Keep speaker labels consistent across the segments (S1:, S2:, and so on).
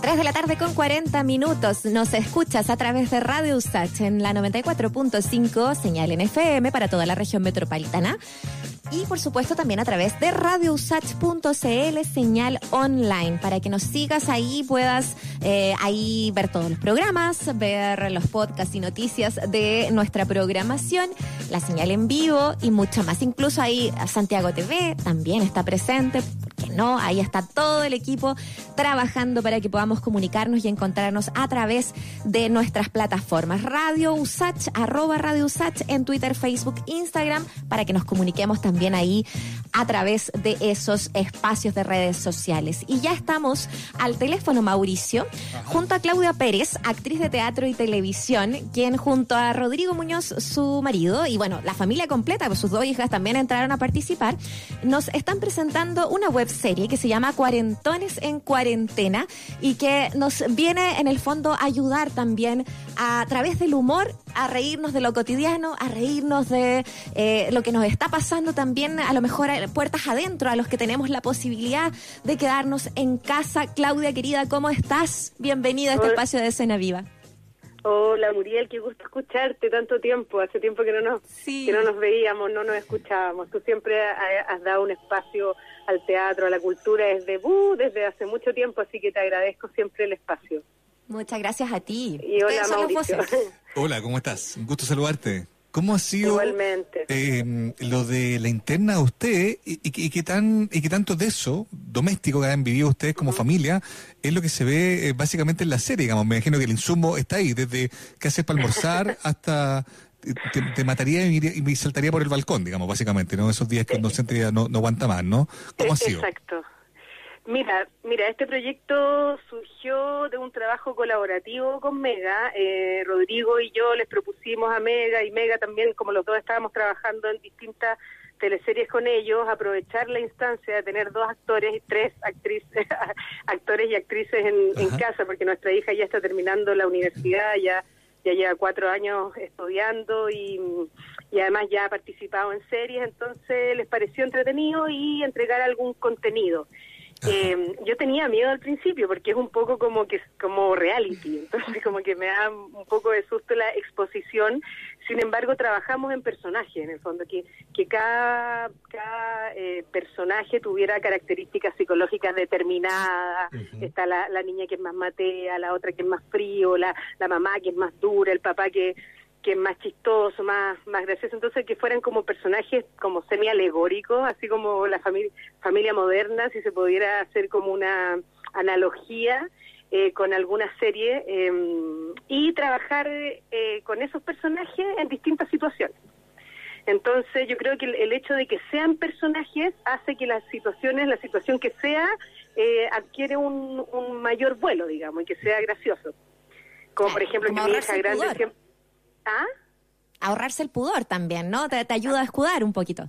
S1: 3 de la tarde con 40 minutos. Nos escuchas a través de Radio Usach en la 94.5, señal en FM para toda la región metropolitana. Y por supuesto también a través de radiousach.cl, señal online, para que nos sigas ahí, puedas eh, ahí ver todos los programas, ver los podcasts y noticias de nuestra programación, la señal en vivo y mucho más. Incluso ahí Santiago TV también está presente, no, ahí está todo el equipo trabajando para que podamos comunicarnos y encontrarnos a través de nuestras plataformas. Radio Usach, arroba Radio Usach en Twitter, Facebook, Instagram, para que nos comuniquemos también ahí a través de esos espacios de redes sociales. Y ya estamos al teléfono, Mauricio, junto a Claudia Pérez, actriz de teatro y televisión, quien junto a Rodrigo Muñoz, su marido, y bueno, la familia completa, pues sus dos hijas también entraron a participar, nos están presentando una web serie que se llama Cuarentones en Cuarentena y que nos viene en el fondo a ayudar también a, través del humor a reírnos de lo cotidiano, a reírnos de eh, lo que nos está pasando también, a lo mejor puertas adentro, a los que tenemos la posibilidad de quedarnos en casa. Claudia, querida, ¿cómo estás? Bienvenida a este espacio de Escena Viva.
S2: Hola Muriel, qué gusto escucharte tanto tiempo, hace tiempo que no nos, que no nos veíamos, no nos escuchábamos. Tú siempre has dado un espacio al teatro, a la cultura desde, uh, desde hace mucho tiempo, así que te agradezco siempre el espacio.
S1: Muchas gracias a ti.
S2: Y hola, Mauricio.
S3: Hola, ¿cómo estás? Un gusto saludarte. ¿Cómo ha sido
S2: eh,
S3: lo de la interna de usted y, y, qué tan, y qué tanto de eso, doméstico que han vivido ustedes como familia, es lo que se ve eh, básicamente en la serie? Digamos, me imagino que el insumo está ahí, desde qué hacer para almorzar hasta te, mataría y me, saltaría por el balcón, digamos, básicamente, ¿no? Esos días que uno no, no aguanta más, ¿no? ¿Cómo ha sido?
S2: Exacto. Mira, mira, este proyecto surgió de un trabajo colaborativo con Mega. Eh, Rodrigo y yo les propusimos a Mega y Mega también, como los dos estábamos trabajando en distintas teleseries con ellos, aprovechar la instancia de tener dos actores y tres actrices, actores y actrices en, casa, porque nuestra hija ya está terminando la universidad, ya ya lleva cuatro años estudiando y, y además ya ha participado en series, entonces les pareció entretenido y entregar algún contenido. Eh, yo tenía miedo al principio porque es un poco como que como reality, entonces como que me da un poco de susto la exposición. Sin embargo, trabajamos en personajes, en el fondo, que, que cada, cada eh, personaje tuviera características psicológicas determinadas. Está la, la niña que es más matea, la otra que es más frío, la, la mamá que es más dura, el papá que que más chistoso, más, más gracioso, entonces que fueran como personajes como semi-alegóricos, así como la familia, familia moderna, si se pudiera hacer como una analogía eh, con alguna serie, em, y trabajar eh, con esos personajes en distintas situaciones. Entonces yo creo que el, hecho de que sean personajes hace que las situaciones, la situación que sea, eh, adquiere un, un mayor vuelo, digamos, y que sea gracioso. Como por ejemplo que mi hija grande
S1: ¿Ah? Ahorrarse el pudor también, ¿no? Te, ayuda a escudar un poquito.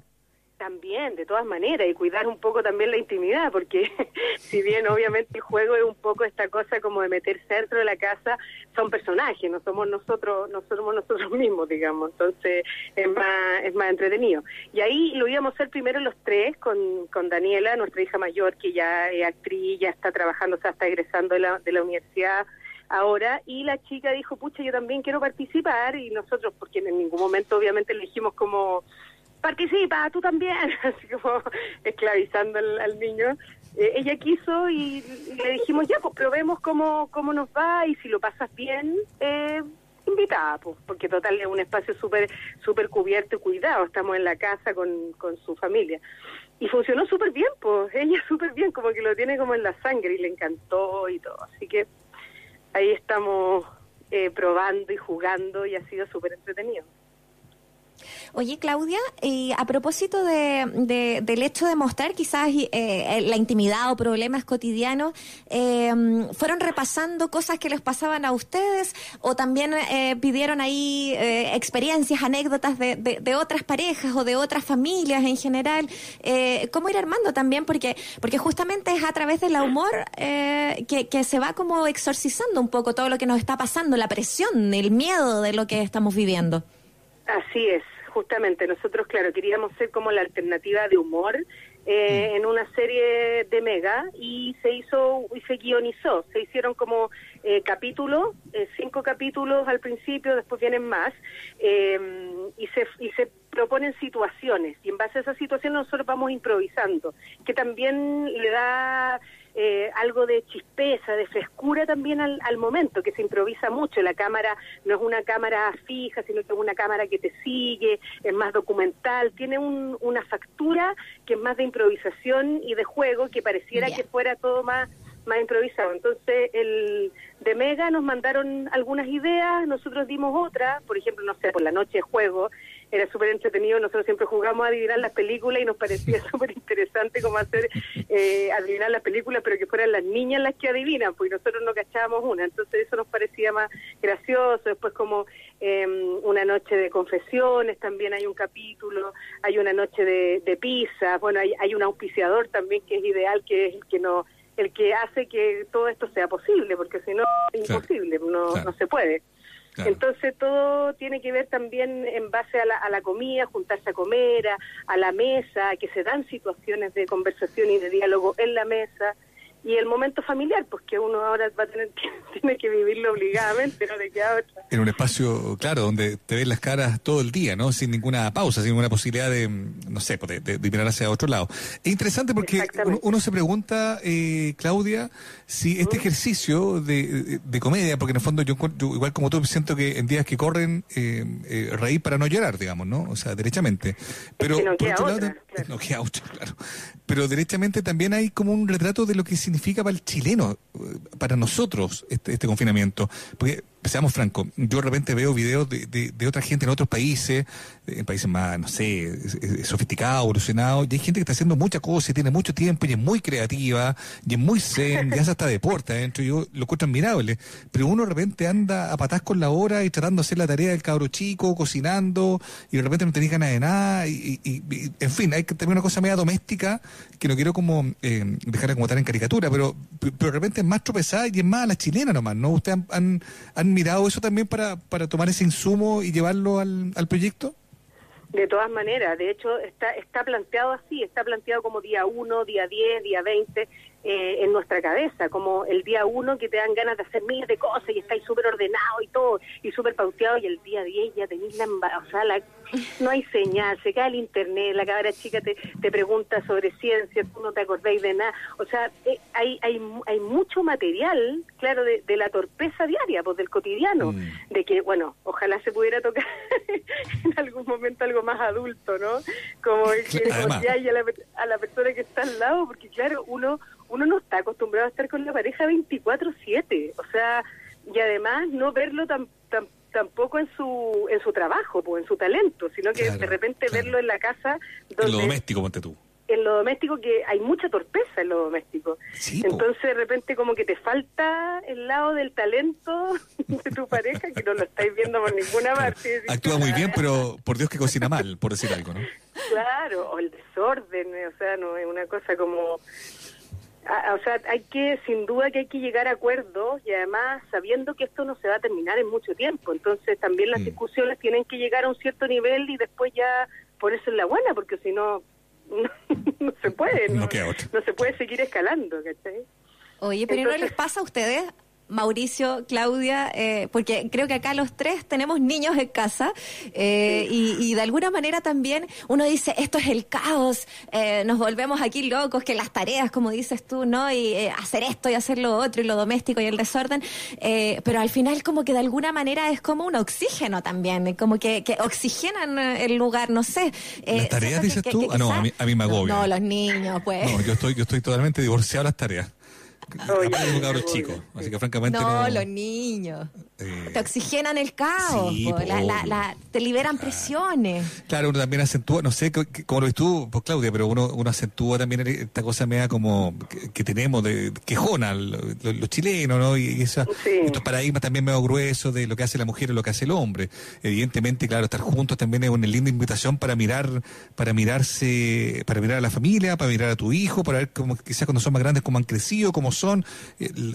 S2: También, de todas maneras, y cuidar un poco también la intimidad, porque si bien obviamente el juego es un poco esta cosa como de meterse dentro de la casa, son personajes, no somos nosotros, no somos nosotros mismos, digamos, entonces es más, es más entretenido. Y ahí lo íbamos a hacer primero los tres, con, con Daniela, nuestra hija mayor, que ya es actriz, ya está trabajando, o sea, está egresando de la, de la universidad, ahora y la chica dijo, pucha, yo también quiero participar y nosotros, porque en ningún momento obviamente le dijimos como, participa, tú también, así como esclavizando al, niño. Eh, ella quiso y, le dijimos, ya, pues probemos cómo, cómo nos va y si lo pasas bien, eh, invitada, pues, porque total es un espacio súper super cubierto y cuidado, estamos en la casa con, con su familia. Y funcionó súper bien, pues, ella súper bien, como que lo tiene como en la sangre y le encantó y todo, así que ahí estamos eh, probando y jugando y ha sido súper entretenido.
S1: Oye, Claudia, y a propósito de, del hecho de mostrar quizás eh, la intimidad o problemas cotidianos, eh, ¿fueron repasando cosas que les pasaban a ustedes o también eh, pidieron ahí experiencias, anécdotas de, de, otras parejas o de otras familias en general? ¿Cómo ir armando también? Porque, porque justamente es a través del humor que, que se va como exorcizando un poco todo lo que nos está pasando, la presión, el miedo de lo que estamos viviendo.
S2: Así es, justamente. Nosotros, claro, queríamos ser como la alternativa de humor eh, en una serie de Mega y se hizo y se guionizó. Se hicieron como eh, capítulos, eh, cinco capítulos al principio, después vienen más, y, se, y se proponen situaciones. Y en base a esas situaciones nosotros vamos improvisando, que también le da eh, algo de chispeza, de frescura también al, al, momento, que se improvisa mucho. La cámara no es una cámara fija, sino que es una cámara que te sigue, es más documental, tiene un, una factura que es más de improvisación y de juego, que pareciera que fuera todo más más improvisado. Entonces, el de Mega nos mandaron algunas ideas, nosotros dimos otras, por ejemplo, no sé, por la noche de juego, era súper entretenido, nosotros siempre jugamos a adivinar las películas y nos parecía súper interesante cómo hacer eh, adivinar las películas, pero que fueran las niñas las que adivinan, porque nosotros no cachábamos una, entonces eso nos parecía más gracioso, después como eh, una noche de confesiones, también hay un capítulo, hay una noche de, de pizza, bueno, hay, hay un auspiciador también que es ideal, que es el que no el que hace que todo esto sea posible, porque si no, es imposible, no, no se puede. Entonces todo tiene que ver también en base a la, a la comida, juntarse a comer, a, la mesa, que se dan situaciones de conversación y de diálogo en la mesa y el momento familiar, pues que uno ahora va a tener que, tiene que vivirlo obligadamente, no le queda otra.
S3: En un espacio, claro, donde te ven las caras todo el día, ¿no? Sin ninguna pausa, sin ninguna posibilidad de, no sé, pues, de, de, mirar hacia otro lado. Es interesante porque uno, se pregunta, eh, Claudia, si este ejercicio de, de, comedia, porque en el fondo yo, igual como tú siento que en días que corren, eh, eh, reír para no llorar, digamos, ¿no? O sea, derechamente. Pero
S2: no queda otra,
S3: no queda otra, claro. Pero derechamente también hay como un retrato de lo que significa para el chileno, para nosotros, este, este confinamiento. Porque seamos francos, yo de repente veo videos de, de, otra gente en otros países, en países más, no sé, sofisticados, evolucionados, y hay gente que está haciendo muchas cosas y tiene mucho tiempo y es muy creativa, y es muy zen, ya se hasta deporta dentro, yo lo encuentro admirable, pero uno de repente anda a patás con la hora y tratando de hacer la tarea del cabro chico, cocinando, y de repente no tenés ganas de nada, y, en fin, hay también una cosa media doméstica que no quiero como eh, dejar como estar en caricatura, pero, pero de repente es más tropezada y es más a la chilena nomás, ¿no? ¿Ustedes han, han mirado eso también para, para tomar ese insumo y llevarlo al, al proyecto?
S2: De todas maneras, de hecho está, está planteado así, está planteado como día 1, día 10, día 20, eh, en nuestra cabeza, como el día uno que te dan ganas de hacer miles de cosas y estáis súper ordenado y todo, y súper pauteado, y el día 10 ya tenéis la, o sea, no hay señal, se cae el internet, la cabra chica te, te pregunta sobre ciencia, tú no te acordáis de nada, o sea, eh, hay, hay, hay mucho material, claro, de, de la torpeza diaria, pues del cotidiano, mm. de que, bueno, ojalá se pudiera tocar en algún momento algo más adulto, ¿no? Como el que a la, a la persona que está al lado, porque claro, uno uno no está acostumbrado a estar con la pareja 24/7, o sea, y además no verlo tan, tampoco en su en su trabajo, pues, en su talento, sino que de repente verlo en la casa
S3: en lo doméstico, ponte tú.
S2: En lo doméstico que hay mucha torpeza en lo doméstico. Entonces de repente como que te falta el lado del talento de tu pareja que no lo estáis viendo por ninguna parte.
S3: Actúa muy bien, pero por Dios que cocina mal, por decir algo, ¿no?
S2: Claro, o el desorden, o sea, no es una cosa como o sea, hay que, sin duda que hay que llegar a acuerdos y además sabiendo que esto no se va a terminar en mucho tiempo. Entonces también las mm. discusiones tienen que llegar a un cierto nivel y después ya por eso es la buena, porque si no, no, se puede, no, no, se puede seguir escalando, ¿cachai?
S1: Oye, pero ¿no les pasa a ustedes Mauricio, Claudia, eh, porque creo que acá los tres tenemos niños en casa eh, y, de alguna manera también uno dice, esto es el caos, eh, nos volvemos aquí locos, que las tareas, como dices tú, ¿no? Y hacer esto y hacer lo otro y lo doméstico y el desorden, pero al final como que de alguna manera es como un oxígeno también, como que, oxigenan el lugar, no sé.
S3: ¿Las tareas dices tú? ah, no, a mí, a mí me agobia.
S1: No, los niños, pues.
S3: No, yo estoy, yo estoy totalmente divorciado de las tareas. Oye, un cabro chico, así que francamente
S1: no. los niños. Eh, te oxigenan el caos, te liberan presiones.
S3: Claro, uno también acentúa, no sé cómo lo ves tú, pues Claudia, pero uno, uno acentúa también esta cosa media como que, tenemos de quejona, los, chilenos, ¿no? Y, esa, estos paradigmas también medio gruesos de lo que hace la mujer y lo que hace el hombre. Evidentemente, claro, estar juntos también es una linda invitación para mirar, para mirarse, para mirar a la familia, para mirar a tu hijo, para ver cómo quizás cuando son más grandes cómo han crecido, cómo razón.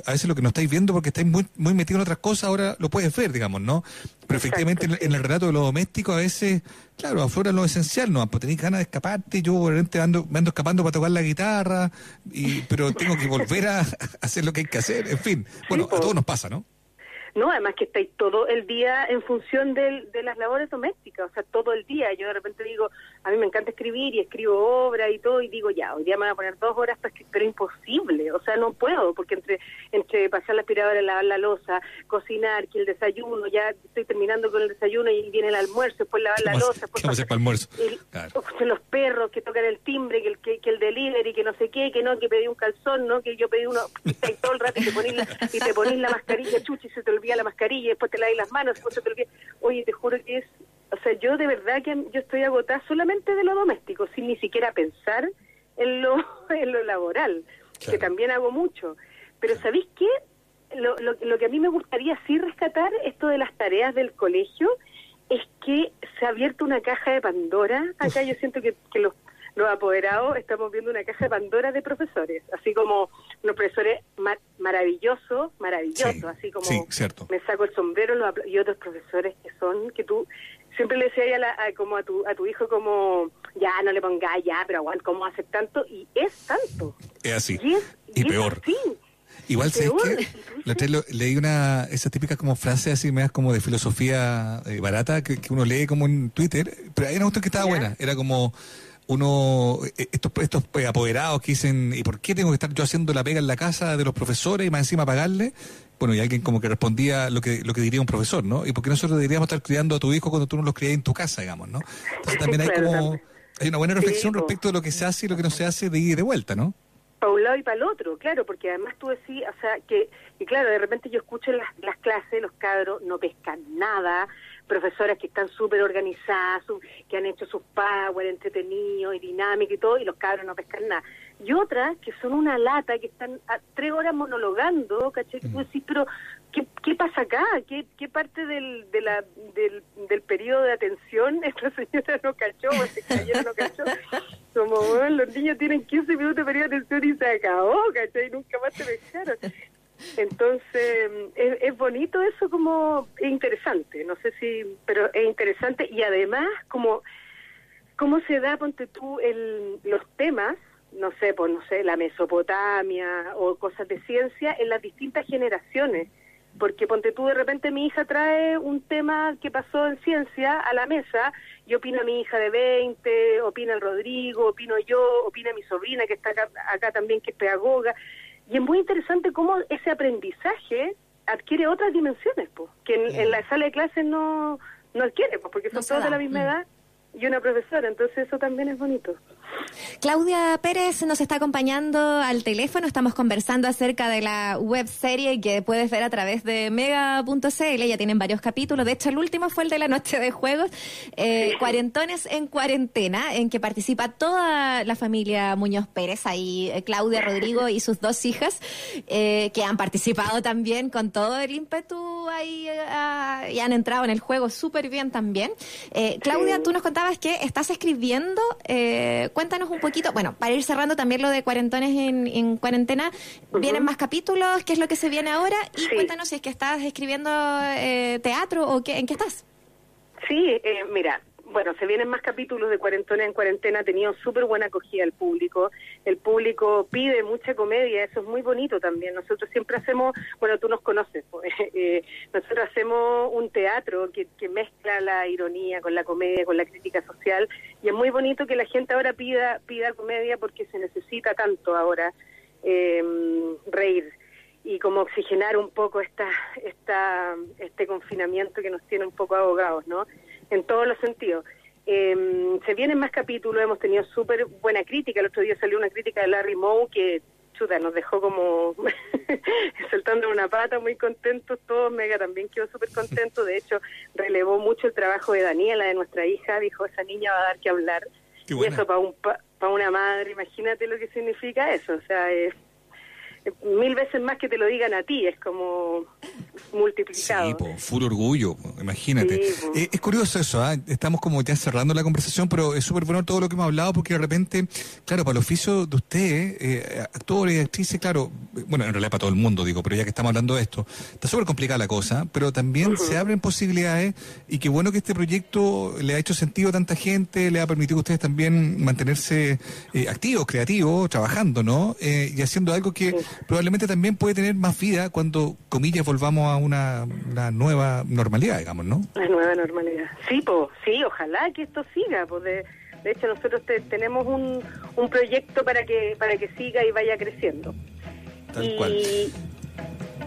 S3: a veces lo que no estáis viendo porque estáis muy, muy metidos en otras cosas, ahora lo puedes ver, digamos, ¿no? Pero efectivamente en, el relato de lo doméstico a veces, claro, aflora lo esencial, ¿no? Pues tenéis ganas de escaparte, yo repente ando, me ando escapando para tocar la guitarra, y, pero tengo que volver a, hacer lo que hay que hacer, en fin. Bueno, a todos nos pasa, ¿no?
S2: No, además que estáis todo el día en función de, de las labores domésticas, o sea, todo el día. Yo de repente digo, a mí me encanta escribir y escribo obra y todo, y digo, ya, hoy día me voy a poner dos horas para escribir, pero imposible, o sea, no puedo, porque entre entre pasar la aspiradora, lavar la losa, cocinar, que el desayuno, ya estoy terminando con el desayuno y viene el almuerzo, después lavar la losa, después
S3: ¿Qué para almuerzo?
S2: los perros que tocan el timbre, que el, que, que, el delivery, que no sé qué, que no, que pedí un calzón, no, que yo pedí uno, y todo el rato y te ponís la, y te ponís la mascarilla, chuchi, se te olvida la mascarilla, después te lavas las manos, después se te olvida. Oye, te juro que es, o sea, yo de verdad que yo estoy agotada solamente de lo doméstico, sin ni siquiera pensar en lo, en lo laboral, que también hago mucho. Pero ¿sabéis qué? Lo, lo, lo que a mí me gustaría sí rescatar, esto de las tareas del colegio, es que se ha abierto una caja de Pandora. Acá yo siento que, que los los apoderados estamos viendo una caja de Pandora de profesores, así como unos profesores maravillosos, maravillosos, así como me saco el sombrero y otros profesores que son, que tú siempre le decías a, como a tu, a tu hijo como, ya, no le pongas ya, pero aguanta, ¿cómo hace tanto? Y es tanto.
S3: Es así. Y, peor. Igual, ¿sabes que La leí una, esas típicas como frases así, me como de filosofía eh, barata que, uno lee como en Twitter, pero hay una cuestión que estaba buena, era como uno, eh, estos, estos pues, apoderados que dicen, ¿y por qué tengo que estar yo haciendo la pega en la casa de los profesores y más encima pagarle? Bueno, y alguien como que respondía lo que, lo que diría un profesor, ¿no? ¿Y por qué nosotros deberíamos estar criando a tu hijo cuando tú no los crías en tu casa, digamos, ¿no? Entonces también hay como, hay una buena reflexión respecto de lo que se hace y lo que no se hace de ir y de vuelta, ¿no?
S2: Para un lado y para el otro, claro, porque además tú decís, o sea, que, y claro, de repente yo escucho las, las clases, los cabros no pescan nada, profesoras que están súper organizadas, que han hecho sus power entretenidos y dinámicos y todo, y los cabros no pescan nada. Y otras que son una lata, que están a tres horas monologando, ¿caché? Que tú decís, pero ¿qué, qué pasa acá? ¿Qué, qué parte del, de la, del, del periodo de atención esta señora no cachó o este caballero no cachó? Como, bueno, los niños tienen 15 minutos de periodo de atención y se acabó, ¿cachai? Y nunca más te pescaron. Entonces, es, bonito eso como, es interesante, no sé si, pero es interesante y además como, cómo se da, ponte tú, el, los temas, no sé, pues no sé, la Mesopotamia o cosas de ciencia en las distintas generaciones. Porque ponte tú, de repente mi hija trae un tema que pasó en ciencia a la mesa y opina mi hija de 20, opina el Rodrigo, opino yo, opina mi sobrina que está acá, acá también, que es pedagoga. Y es muy interesante cómo ese aprendizaje adquiere otras dimensiones, pues, que en, la sala de clases no, no adquiere, pues, porque son todos de la misma mm. edad y una profesora, entonces eso también es bonito.
S1: Claudia Pérez nos está acompañando al teléfono. Estamos conversando acerca de la web serie que puedes ver a través de mega.cl. Ya tienen varios capítulos. De hecho, el último fue el de la noche de juegos. Eh, cuarentones en cuarentena, en que participa toda la familia Muñoz Pérez. Ahí eh, Claudia, Rodrigo y sus dos hijas, eh, que han participado también con todo el ímpetu ahí ah, y han entrado en el juego súper bien también. Claudia, tú nos contabas que estás escribiendo cuéntanos un poquito, bueno, para ir cerrando también lo de cuarentones en, cuarentena, ¿vienen más capítulos? ¿Qué es lo que se viene ahora? Y cuéntanos si es que estás escribiendo eh, teatro o qué, en qué estás.
S2: Sí, eh, mira, bueno, se vienen más capítulos de Cuarentona en Cuarentena, ha tenido súper buena acogida el público, el público pide mucha comedia, eso es muy bonito también, nosotros siempre hacemos, bueno, tú nos conoces, pues, eh, nosotros hacemos un teatro que, que mezcla la ironía con la comedia, con la crítica social, y es muy bonito que la gente ahora pida, pida comedia porque se necesita tanto ahora eh, reír y como oxigenar un poco esta, esta, este confinamiento que nos tiene un poco ahogados, ¿no? En todos los sentidos. Eh, se vienen más capítulos, hemos tenido súper buena crítica. El otro día salió una crítica de Larry Moe que, chuta, nos dejó como saltando una pata, muy contentos todos. Mega también quedó súper contento. De hecho, relevó mucho el trabajo de Daniela, de nuestra hija. Dijo, esa niña va a dar que hablar. Y eso para un, para una madre, imagínate lo que significa eso. O sea, es mil veces más que te lo digan a ti. Es como multiplicado.
S3: Sí, po, full orgullo, po, imagínate.
S2: Sí.
S3: Eh, es curioso eso, ¿ah? estamos como ya cerrando la conversación, pero es súper bueno todo lo que hemos hablado porque de repente, claro, para el oficio de ustedes, eh, actores y actrices, claro, eh, bueno, en realidad para todo el mundo, digo, pero ya que estamos hablando de esto, está súper complicada la cosa, pero también se abren posibilidades y qué bueno que este proyecto le ha hecho sentido a tanta gente, le ha permitido a ustedes también mantenerse eh, activos, creativos, trabajando, ¿no? Eh, y haciendo algo que
S2: Sí.
S3: Probablemente también puede tener más vida cuando, comillas, volvamos a una, una nueva normalidad, digamos, ¿no?
S2: La nueva normalidad. Sí, pues, sí, ojalá que esto siga. Pues de, de hecho, nosotros te- tenemos un, un proyecto para que para que siga y vaya creciendo.
S3: Tal
S2: y
S3: cual.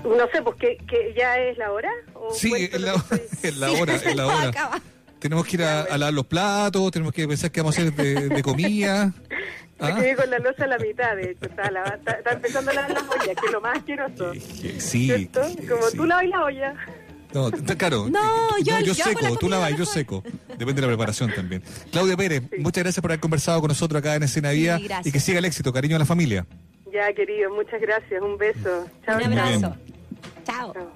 S2: no sé, pues que, que ya es la hora. ¿O
S3: Sí, es la, es la hora, es la hora. Tenemos que ir a, a lavar los platos, tenemos que pensar qué vamos a hacer de, de comida.
S2: Me
S3: ¿Ah?
S2: quedé con la losa a la mitad, de hecho. Está, lava- está, está empezando a lavar las ollas, que es lo más asqueroso.
S3: Sí,
S2: ¿Cierto? Como
S3: sí.
S2: tú lavas la olla.
S3: No, claro.
S1: No, yo- yo
S3: yo
S1: hago
S3: seco,
S1: la
S3: tú
S1: comida
S3: lavas, yo seco. Depende de la preparación también. Claudia Pérez, muchas gracias por haber conversado con nosotros acá en Escena Vía
S1: Sí, gracias.
S3: y que siga el éxito. Cariño a la familia.
S2: Ya, querido, muchas gracias. Un beso. Chao,
S1: Un abrazo.
S2: Chao.